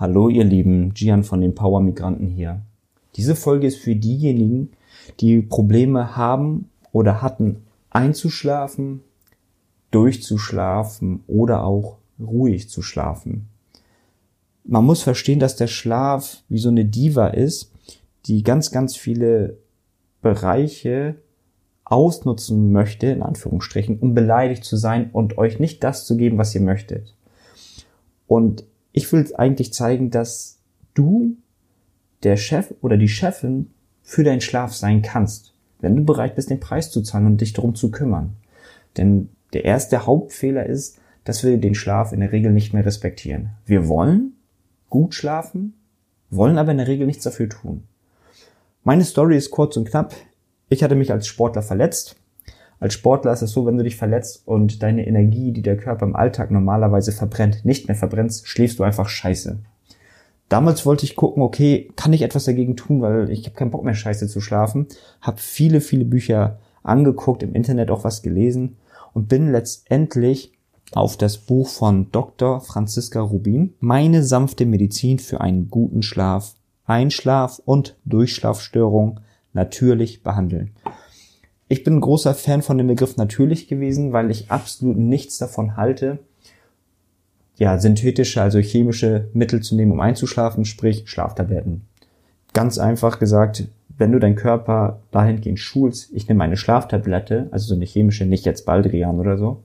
Hallo ihr Lieben, Gian von den Power Migranten hier. Diese Folge ist für diejenigen, die Probleme haben oder hatten, einzuschlafen, durchzuschlafen oder auch ruhig zu schlafen. Man muss verstehen, dass der Schlaf wie so eine Diva ist, die ganz, ganz viele Bereiche ausnutzen möchte, in Anführungsstrichen, um beleidigt zu sein und euch nicht das zu geben, was ihr möchtet. Und ich will eigentlich zeigen, dass du der Chef oder die Chefin für deinen Schlaf sein kannst, wenn du bereit bist, den Preis zu zahlen und dich darum zu kümmern. Denn der erste Hauptfehler ist, dass wir den Schlaf in der Regel nicht mehr respektieren. Wir wollen gut schlafen, wollen aber in der Regel nichts dafür tun. Meine Story ist kurz und knapp. Ich hatte mich als Sportler verletzt als Sportler ist es so, wenn du dich verletzt und deine Energie, die der Körper im Alltag normalerweise verbrennt, nicht mehr verbrennst, schläfst du einfach scheiße. Damals wollte ich gucken, okay, kann ich etwas dagegen tun, weil ich habe keinen Bock mehr scheiße zu schlafen. Habe viele, viele Bücher angeguckt, im Internet auch was gelesen und bin letztendlich auf das Buch von Dr. Franziska Rubin, Meine sanfte Medizin für einen guten Schlaf, Einschlaf und Durchschlafstörung natürlich behandeln. Ich bin ein großer Fan von dem Begriff natürlich gewesen, weil ich absolut nichts davon halte, ja, synthetische, also chemische Mittel zu nehmen, um einzuschlafen, sprich Schlaftabletten. Ganz einfach gesagt, wenn du deinen Körper dahingehend schulst, ich nehme eine Schlaftablette, also so eine chemische, nicht jetzt Baldrian oder so,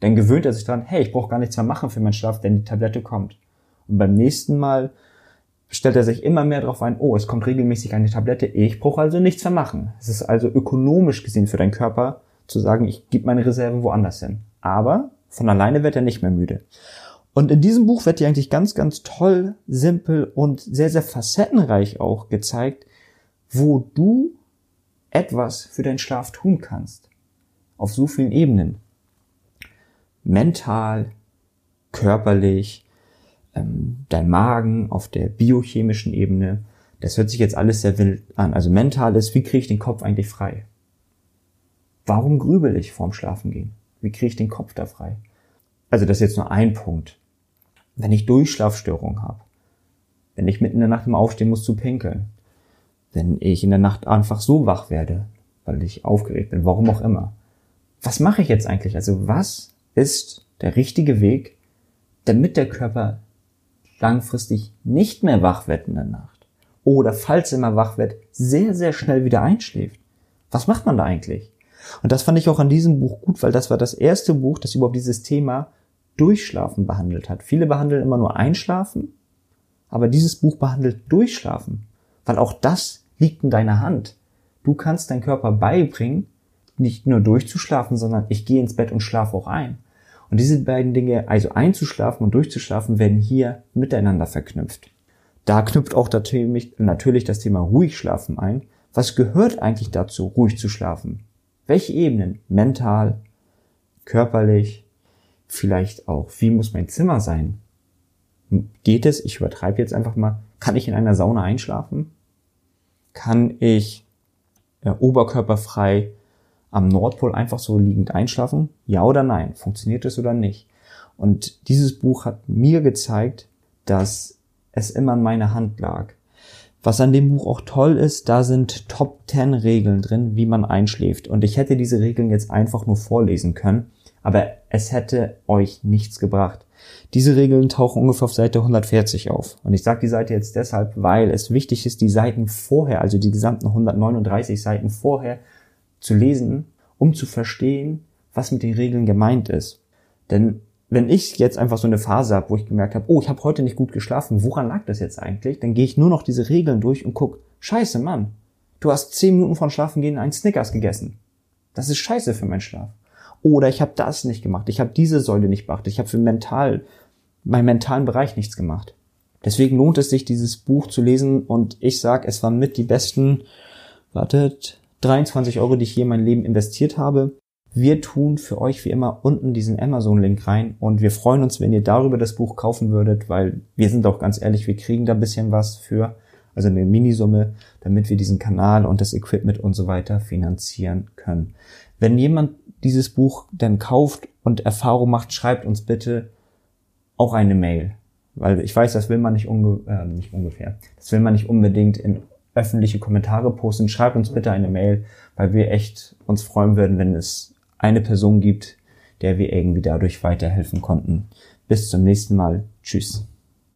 dann gewöhnt er sich dran, hey, ich brauche gar nichts mehr machen für meinen Schlaf, denn die Tablette kommt. Und beim nächsten Mal stellt er sich immer mehr darauf ein, oh, es kommt regelmäßig eine Tablette, ich brauche also nichts mehr machen. Es ist also ökonomisch gesehen für deinen Körper zu sagen, ich gebe meine Reserve woanders hin. Aber von alleine wird er nicht mehr müde. Und in diesem Buch wird dir eigentlich ganz, ganz toll, simpel und sehr, sehr facettenreich auch gezeigt, wo du etwas für deinen Schlaf tun kannst. Auf so vielen Ebenen. Mental, körperlich, ähm, dein Magen auf der biochemischen Ebene. Das hört sich jetzt alles sehr wild an. Also mental ist, wie kriege ich den Kopf eigentlich frei? Warum grübel ich vorm Schlafengehen? Wie kriege ich den Kopf da frei? Also das ist jetzt nur ein Punkt. Wenn ich Durchschlafstörungen habe, wenn ich mitten in der Nacht im Aufstehen muss zu pinkeln, wenn ich in der Nacht einfach so wach werde, weil ich aufgeregt bin, warum auch immer. Was mache ich jetzt eigentlich? Also was ist der richtige Weg, damit der Körper langfristig nicht mehr wach wird in der Nacht oder falls er mal wach wird, sehr, sehr schnell wieder einschläft. Was macht man da eigentlich? Und das fand ich auch an diesem Buch gut, weil das war das erste Buch, das überhaupt dieses Thema Durchschlafen behandelt hat. Viele behandeln immer nur Einschlafen, aber dieses Buch behandelt Durchschlafen, weil auch das liegt in deiner Hand. Du kannst deinem Körper beibringen, nicht nur durchzuschlafen, sondern ich gehe ins Bett und schlafe auch ein. Und diese beiden Dinge, also einzuschlafen und durchzuschlafen, werden hier miteinander verknüpft. Da knüpft auch natürlich das Thema ruhig schlafen ein. Was gehört eigentlich dazu, ruhig zu schlafen? Welche Ebenen? Mental, körperlich, vielleicht auch, wie muss mein Zimmer sein? Geht es, ich übertreibe jetzt einfach mal, kann ich in einer Sauna einschlafen? Kann ich äh, oberkörperfrei am Nordpol einfach so liegend einschlafen? Ja oder nein? Funktioniert es oder nicht? Und dieses Buch hat mir gezeigt, dass es immer in meiner Hand lag. Was an dem Buch auch toll ist, da sind Top 10 Regeln drin, wie man einschläft. Und ich hätte diese Regeln jetzt einfach nur vorlesen können, aber es hätte euch nichts gebracht. Diese Regeln tauchen ungefähr auf Seite 140 auf. Und ich sage die Seite jetzt deshalb, weil es wichtig ist, die Seiten vorher, also die gesamten 139 Seiten vorher zu lesen, um zu verstehen, was mit den Regeln gemeint ist. Denn wenn ich jetzt einfach so eine Phase habe, wo ich gemerkt habe, oh, ich habe heute nicht gut geschlafen, woran lag das jetzt eigentlich? Dann gehe ich nur noch diese Regeln durch und guck, scheiße, Mann, du hast zehn Minuten von Schlafen gehen einen Snickers gegessen. Das ist scheiße für meinen Schlaf. Oder ich habe das nicht gemacht, ich habe diese Säule nicht beachtet, ich habe für mental, meinen mentalen Bereich nichts gemacht. Deswegen lohnt es sich, dieses Buch zu lesen und ich sag, es waren mit die besten, wartet, 23 Euro, die ich hier in mein Leben investiert habe. Wir tun für euch wie immer unten diesen Amazon-Link rein und wir freuen uns, wenn ihr darüber das Buch kaufen würdet, weil wir sind auch ganz ehrlich, wir kriegen da ein bisschen was für, also eine Minisumme, damit wir diesen Kanal und das Equipment und so weiter finanzieren können. Wenn jemand dieses Buch dann kauft und Erfahrung macht, schreibt uns bitte auch eine Mail. Weil ich weiß, das will man nicht, unge äh, nicht ungefähr. Das will man nicht unbedingt in öffentliche Kommentare posten. Schreibt uns bitte eine Mail, weil wir echt uns freuen würden, wenn es eine Person gibt, der wir irgendwie dadurch weiterhelfen konnten. Bis zum nächsten Mal. Tschüss.